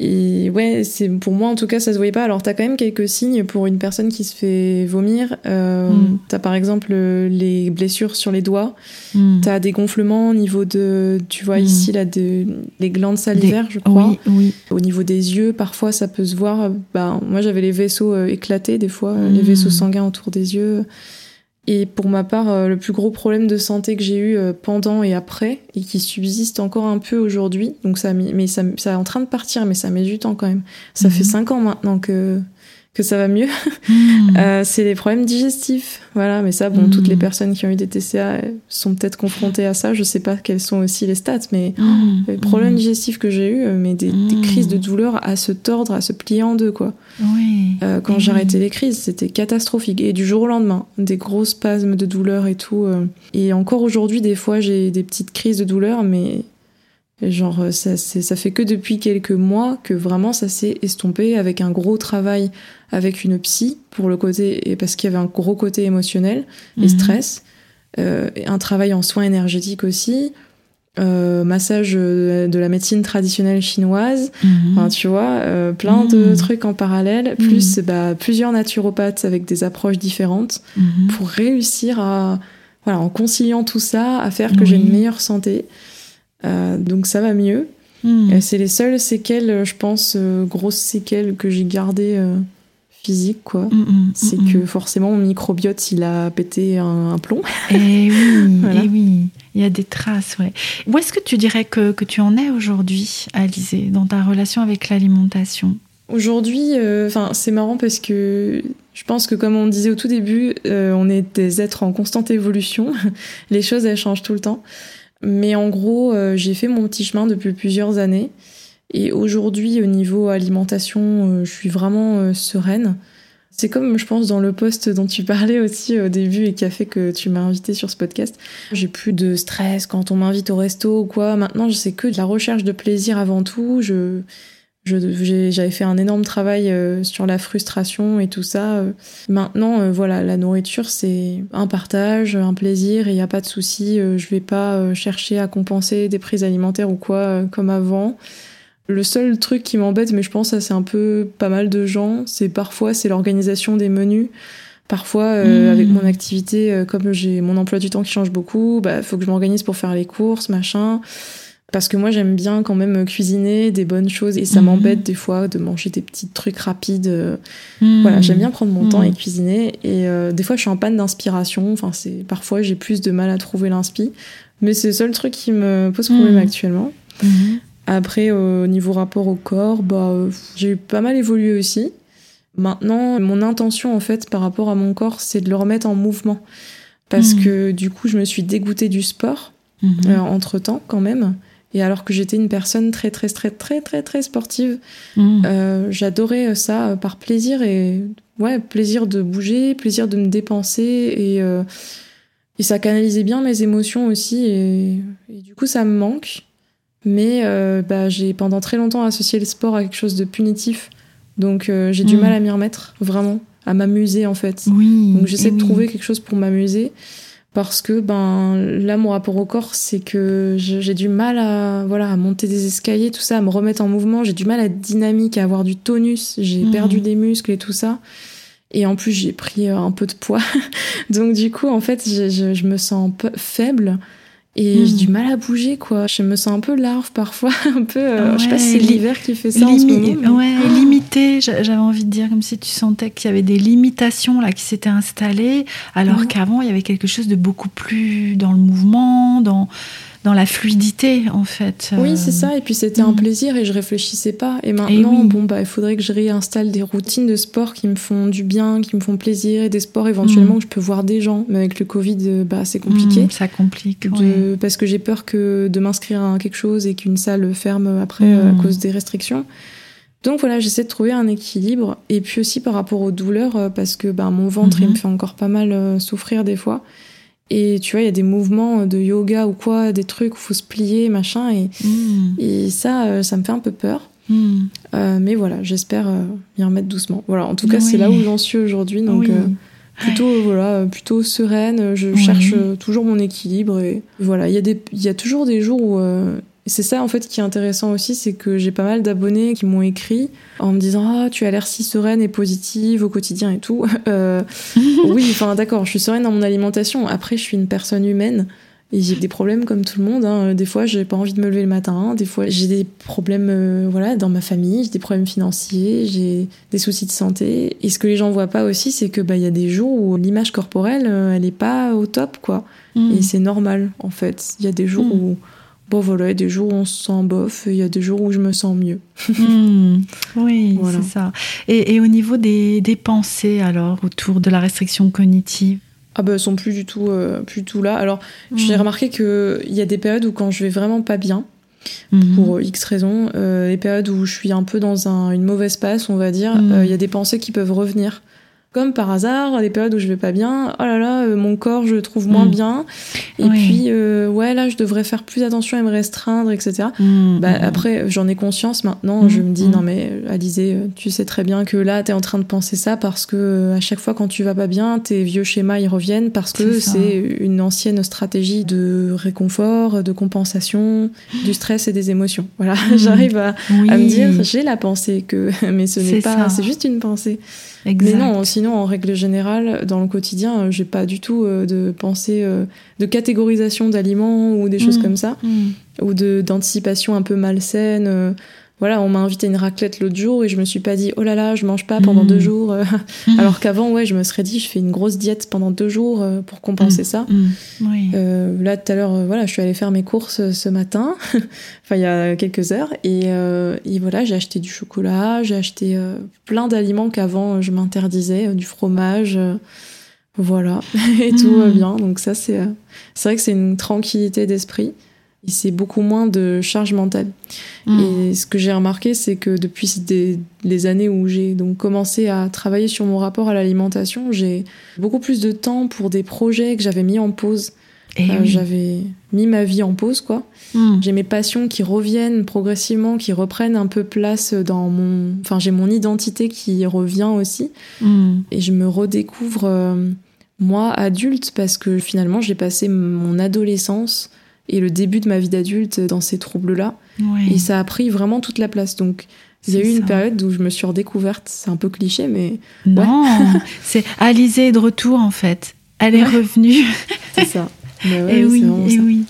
et ouais, c'est pour moi en tout cas, ça se voyait pas. Alors, t'as quand même quelques signes pour une personne qui se fait vomir. Euh, Mm. T'as par exemple euh, les blessures sur les doigts. Mm. T'as des gonflements au niveau de, tu vois Mm. ici là, de, les glandes salivaires, je crois. Oui, oui. Au niveau des yeux, parfois ça peut se voir. Bah, moi j'avais les vaisseaux euh, éclatés des fois, euh, les vaisseaux sanguins autour des yeux. Et pour ma part, euh, le plus gros problème de santé que j'ai eu euh, pendant et après, et qui subsiste encore un peu aujourd'hui, donc ça, mais ça, ça est en train de partir, mais ça met du temps quand même. Ça Mhm. fait cinq ans maintenant que, que ça va mieux. Hmm. Euh, c'est les problèmes digestifs. Voilà, mais ça, bon, toutes les personnes qui ont eu des TCA sont peut-être confrontées à ça. Je sais pas quels sont aussi les stats, mais Hmm. les problèmes digestifs que j'ai eu, mais des, des crises de douleur à se tordre, à se plier en deux, quoi. Oui. Euh, quand j'arrêtais les crises, c'était catastrophique. Et du jour au lendemain, des gros spasmes de douleur et tout. euh. Et encore aujourd'hui, des fois, j'ai des petites crises de douleur, mais genre, euh, ça, c'est- ça fait que depuis quelques mois que vraiment ça s'est estompé avec un gros travail avec une psy pour le côté, et parce qu'il y avait un gros côté émotionnel et Mhm. stress. Euh, et un travail en soins énergétiques aussi. euh, massage euh, de la médecine traditionnelle chinoise, Mhm. Enfin, tu vois, euh, plein de Mm. trucs en parallèle, plus bah, plusieurs naturopathes avec des approches différentes Mhm. pour réussir à, voilà, en conciliant tout ça, à faire que j'ai une meilleure santé. Euh, donc ça va mieux. Hmm. Et C'est les seules séquelles, euh, je pense, euh, grosses séquelles que j'ai gardées physiques, quoi. Hmm, hmm, C'est que forcément mon microbiote il a pété un, un plomb. Eh oui, Voilà. eh oui, il y a des traces, ouais. Où est-ce que tu dirais que, que tu en es aujourd'hui, Alizé, dans ta relation avec l'alimentation? Aujourd'hui, euh, c'est marrant parce que je pense que comme on disait au tout début, euh, on est des êtres en constante évolution. Les choses elles changent tout le temps. Mais en gros, euh, j'ai fait mon petit chemin depuis plusieurs années. Et aujourd'hui, au niveau alimentation, euh, je suis vraiment euh, sereine. C'est comme, je pense, dans le post dont tu parlais aussi au début et qui a fait que tu m'as invité sur ce podcast. J'ai plus de stress quand on m'invite au resto ou quoi. Maintenant, je sais que de la recherche de plaisir avant tout. Je, j'avais fait un énorme travail euh, sur la frustration et tout ça. Euh, Maintenant, euh, voilà, la nourriture, c'est un partage, un plaisir, et il n'y a pas de souci. Je vais pas chercher à compenser des prises alimentaires ou quoi, comme avant. Le seul truc qui m'embête, mais je pense que ça c'est un peu pas mal de gens, c'est parfois c'est l'organisation des menus. Parfois, euh, Mmh. avec mon activité, comme j'ai mon emploi du temps qui change beaucoup, bah faut que je m'organise pour faire les courses, machin. Parce que moi j'aime bien quand même cuisiner des bonnes choses et ça Mhm. m'embête des fois de manger des petits trucs rapides. euh, Hmm. Voilà, j'aime bien prendre mon temps Mhm. et cuisiner. Et euh, des fois je suis en panne d'inspiration. Enfin c'est parfois j'ai plus de mal à trouver l'inspi. Mais c'est le seul truc qui me pose problème Mhm. actuellement. Mhm. Après, au niveau rapport au corps, bah, euh, j'ai pas mal évolué aussi. Maintenant, mon intention, en fait, par rapport à mon corps, c'est de le remettre en mouvement. Parce Mhm. que du coup, je me suis dégoûtée du sport, Mhm. euh, entre-temps, quand même. Et alors que j'étais une personne très, très, très, très, très, très sportive, Hmm. euh, j'adorais ça euh, par plaisir et, ouais, plaisir de bouger, plaisir de me dépenser et, euh, et ça canalisait bien mes émotions aussi. Et, et du coup, ça me manque. Mais euh, bah, j'ai pendant très longtemps associé le sport à quelque chose de punitif. Donc j'ai du Mm. mal à m'y remettre, vraiment, à m'amuser en fait. Oui. Donc j'essaie de oui. trouver quelque chose pour m'amuser. Parce que ben là, mon rapport au corps, c'est que j'ai du mal à, voilà, à monter des escaliers, tout ça, à me remettre en mouvement. J'ai du mal à être dynamique, à avoir du tonus. J'ai Mhm. perdu des muscles et tout ça. Et en plus, j'ai pris euh, un peu de poids. Donc du coup, en fait, je, je- je me sens faible. Et j'ai du mal à bouger, quoi. Je me sens un peu larve parfois, un peu. euh, je sais pas si c'est l'hiver qui fait ça en ce Limi- moment. mais- ouais, limité, j'a- j'avais envie de dire, comme si tu sentais qu'il y avait des limitations là qui s'étaient installées, alors qu'avant il y avait quelque chose de beaucoup plus dans le mouvement, dans, dans la fluidité en fait. Oui, Euh, c'est ça. Et puis c'était un Mm. plaisir et je réfléchissais pas. Et maintenant, oui. bon, bah, il faudrait que je réinstalle des routines de sport qui me font du bien, qui me font plaisir et des sports éventuellement Mm. où je peux voir des gens. Mais avec le Covid, euh, bah, c'est compliqué. hmm, ça complique. ouais. Parce que j'ai peur que de m'inscrire à quelque chose et qu'une salle ferme après euh, Mm. à cause des restrictions. Donc voilà, j'essaie de trouver un équilibre. Et puis aussi par rapport aux douleurs, euh, parce que bah, mon ventre, il Mhm. me fait encore pas mal euh, souffrir des fois. Et tu vois, il y a des mouvements de yoga ou quoi, des trucs où il faut se plier, machin. Et, Hmm, et ça, euh, ça me fait un peu peur. hmm. Euh, mais voilà, j'espère euh, m'y remettre doucement. Voilà, en tout cas, c'est là où j'en suis aujourd'hui. Donc Oui. euh, plutôt, voilà, plutôt sereine. Je Oui. cherche toujours mon équilibre. Et voilà, il y, a des- y a toujours des jours où. euh, c'est ça en fait qui est intéressant aussi, c'est que j'ai pas mal d'abonnés qui m'ont écrit en me disant Ah, tu as l'air si sereine et positive au quotidien et tout. Euh, oui, enfin d'accord, je suis sereine dans mon alimentation. Après, je suis une personne humaine. Et j'ai des problèmes comme tout le monde. hein. Des fois, j'ai pas envie de me lever le matin. Des fois, j'ai des problèmes euh, voilà, dans ma famille. J'ai des problèmes financiers. J'ai des soucis de santé. Et ce que les gens voient pas aussi, c'est que bah, il y a des jours où l'image corporelle, euh, elle est pas au top, quoi. Hmm. Et c'est normal, en fait. Il y a des jours Mm. où bon voilà, il y a des jours où on se sent bof, il y a des jours où je me sens mieux. Hmm. oui, c'est ça. Et, au niveau des, pensées, alors, autour de la restriction cognitive? Ah bah, elles sont plus du tout, euh, plus du tout là. Alors, j'ai hmm. remarqué qu'il y a des périodes où quand je vais vraiment pas bien, hmm. pour X raisons, euh, les périodes où je suis un peu dans une mauvaise passe, on va dire, euh, il y a des pensées qui peuvent revenir comme par hasard, les périodes où je vais pas bien, oh là là, euh, mon corps, je le trouve moins mm. bien. Et puis, euh, ouais, là, je devrais faire plus attention et me restreindre, etc. Mm, bah, mm, après, j'en ai conscience maintenant. Je me dis, non, mais Alizé, euh, tu sais très bien que là, tu es en train de penser ça parce que à chaque fois, quand tu vas pas bien, tes vieux schémas, ils reviennent parce que c'est une ancienne stratégie de réconfort, de compensation, du stress et des émotions. Voilà, j'arrive à, à, me dire, j'ai la pensée que, mais ce n'est pas, c'est juste une pensée. Mais non, sinon, en règle générale, dans le quotidien, euh, j'ai pas du tout euh, de pensée euh, de catégorisation d'aliments ou des choses mm. comme ça, mm. ou de d'anticipation un peu malsaine voilà, on m'a invité à une raclette l'autre jour et je me suis pas dit oh là là, je mange pas pendant deux mmh. jours. Mmh. Alors qu'avant, ouais, je me serais dit je fais une grosse diète pendant deux jours euh, pour compenser mmh. ça. Euh, là, tout à l'heure, euh, voilà, je suis allée faire mes courses ce matin, enfin il y a quelques heures, et, et voilà, j'ai acheté du chocolat, j'ai acheté plein d'aliments qu'avant je m'interdisais, du fromage. Voilà, et tout va bien. Donc ça, c'est c'est vrai que c'est une tranquillité d'esprit c'est beaucoup moins de charge mentale. Mm. Et ce que j'ai remarqué, c'est que depuis des, les années où j'ai donc commencé à travailler sur mon rapport à l'alimentation, j'ai beaucoup plus de temps pour des projets que j'avais mis en pause. Et euh, J'avais mis ma vie en pause, quoi. Mm. J'ai mes passions qui reviennent progressivement, qui reprennent un peu place dans mon. Enfin, j'ai mon identité qui revient aussi. Mm. Et je me redécouvre, euh, moi, adulte, parce que finalement, j'ai passé mon adolescence et le début de ma vie d'adulte dans ces troubles-là. Et ça a pris vraiment toute la place. Donc, il y a eu une période où je me suis redécouverte. C'est un peu cliché, mais. Non, c'est Alizée est de retour en fait. Elle est revenue. c'est ça. et oui, et oui.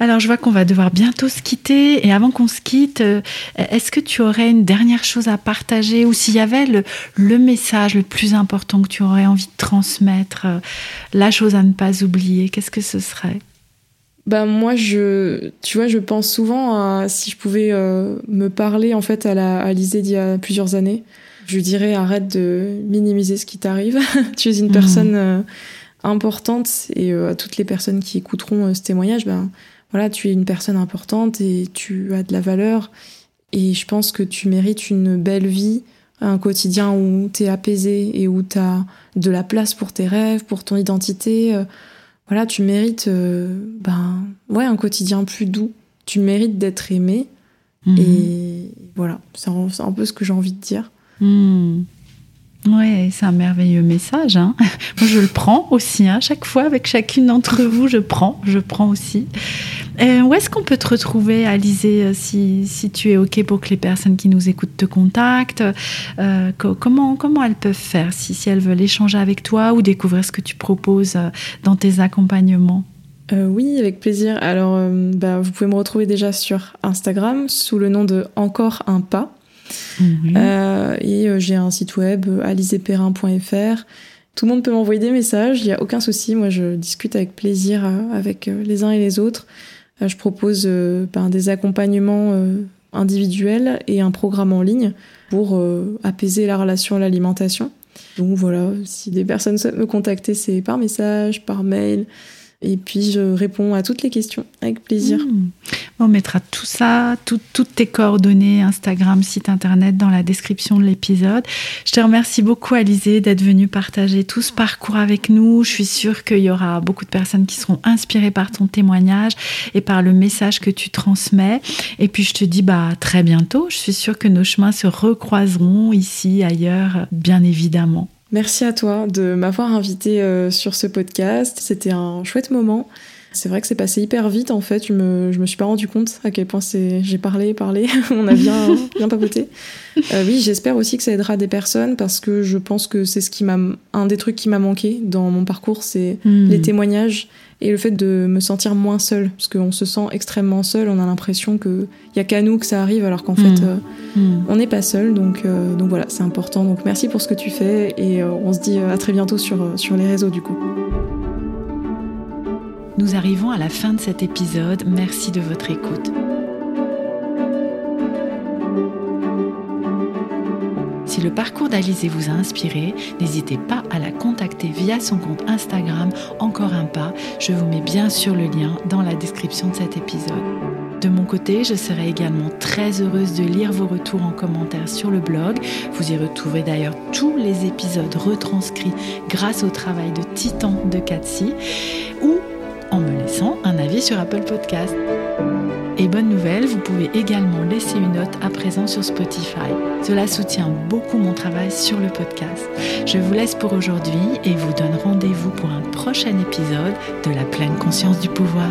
Alors, je vois qu'on va devoir bientôt se quitter. Et avant qu'on se quitte, euh, est-ce que tu aurais une dernière chose à partager ou s'il y avait le, le, message le plus important que tu aurais envie de transmettre, euh, la chose à ne pas oublier, qu'est-ce que ce serait? Bah moi je tu vois je pense souvent à si je pouvais euh, me parler en fait à la à d'il y a plusieurs années je dirais arrête de minimiser ce qui t'arrive tu es une mmh. personne euh, importante et euh, à toutes les personnes qui écouteront ce témoignage ben voilà tu es une personne importante et tu as de la valeur et je pense que tu mérites une belle vie un quotidien où tu es apaisé et où tu as de la place pour tes rêves pour ton identité voilà, tu mérites euh, ben, ouais, un quotidien plus doux. Tu mérites d'être aimé. Mhm. Et voilà, c'est un, peu ce que j'ai envie de dire. Mhm. Ouais, c'est un merveilleux message. Hein. Moi, je le prends aussi. Hein. Chaque fois, avec chacune d'entre vous, je prends. Je prends aussi. Euh, où est-ce qu'on peut te retrouver, Alizé, euh, si, si, tu es OK pour que les personnes qui nous écoutent te contactent? Euh, comment, comment elles peuvent faire si, si elles veulent échanger avec toi ou découvrir ce que tu proposes dans tes accompagnements? Oui, avec plaisir. Alors, bah, vous pouvez me retrouver déjà sur Instagram sous le nom de Encore un pas. Mhm. et j'ai un site web, aliseperrin.fr. Tout le monde peut m'envoyer des messages, il n'y a aucun souci. Moi, je discute avec plaisir avec les uns et les autres. Euh, je propose euh, ben, des accompagnements euh, individuels et un programme en ligne pour apaiser la relation à l'alimentation. Donc voilà, si des personnes souhaitent me contacter, c'est par message, par mail. Et puis je réponds à toutes les questions avec plaisir. Hmm. On mettra tout ça, toutes tes coordonnées, Instagram, site internet dans la description de l'épisode. Je te remercie beaucoup Alizé d'être venue partager tout ce parcours avec nous. Je suis sûre qu'il y aura beaucoup de personnes qui seront inspirées par ton témoignage et par le message que tu transmets. Et puis je te dis bah très bientôt. Je suis sûre que nos chemins se recroiseront ici, ailleurs, bien évidemment. Merci à toi de m'avoir invité euh, sur ce podcast. C'était un chouette moment. C'est vrai que c'est passé hyper vite en fait. Je me, je me suis pas rendu compte à quel point c'est. J'ai parlé, parlé. On a bien, bien papoté. Euh, oui, j'espère aussi que ça aidera des personnes parce que je pense que c'est ce qui m'a. Un des trucs qui m'a manqué dans mon parcours, c'est hmm. les témoignages et le fait de me sentir moins seule. Parce qu'on se sent extrêmement seul. On a l'impression qu'il y a qu'à nous que ça arrive alors qu'en fait, hmm. Euh, hmm. on n'est pas seul. Donc, euh, donc voilà, c'est important. Donc merci pour ce que tu fais et on se dit à très bientôt sur, sur les réseaux du coup. Nous arrivons à la fin de cet épisode. Merci de votre écoute. Si le parcours d'Alizé vous a inspiré, n'hésitez pas à la contacter via son compte Instagram Encore un pas. Je vous mets bien sûr le lien dans la description de cet épisode. De mon côté, je serai également très heureuse de lire vos retours en commentaire sur le blog. Vous y retrouverez d'ailleurs tous les épisodes retranscrits grâce au travail de titan de ou en me laissant un avis sur Apple Podcast. Et bonne nouvelle, vous pouvez également laisser une note à présent sur Spotify. Cela soutient beaucoup mon travail sur le podcast. Je vous laisse pour aujourd'hui et vous donne rendez-vous pour un prochain épisode de la pleine conscience du pouvoir.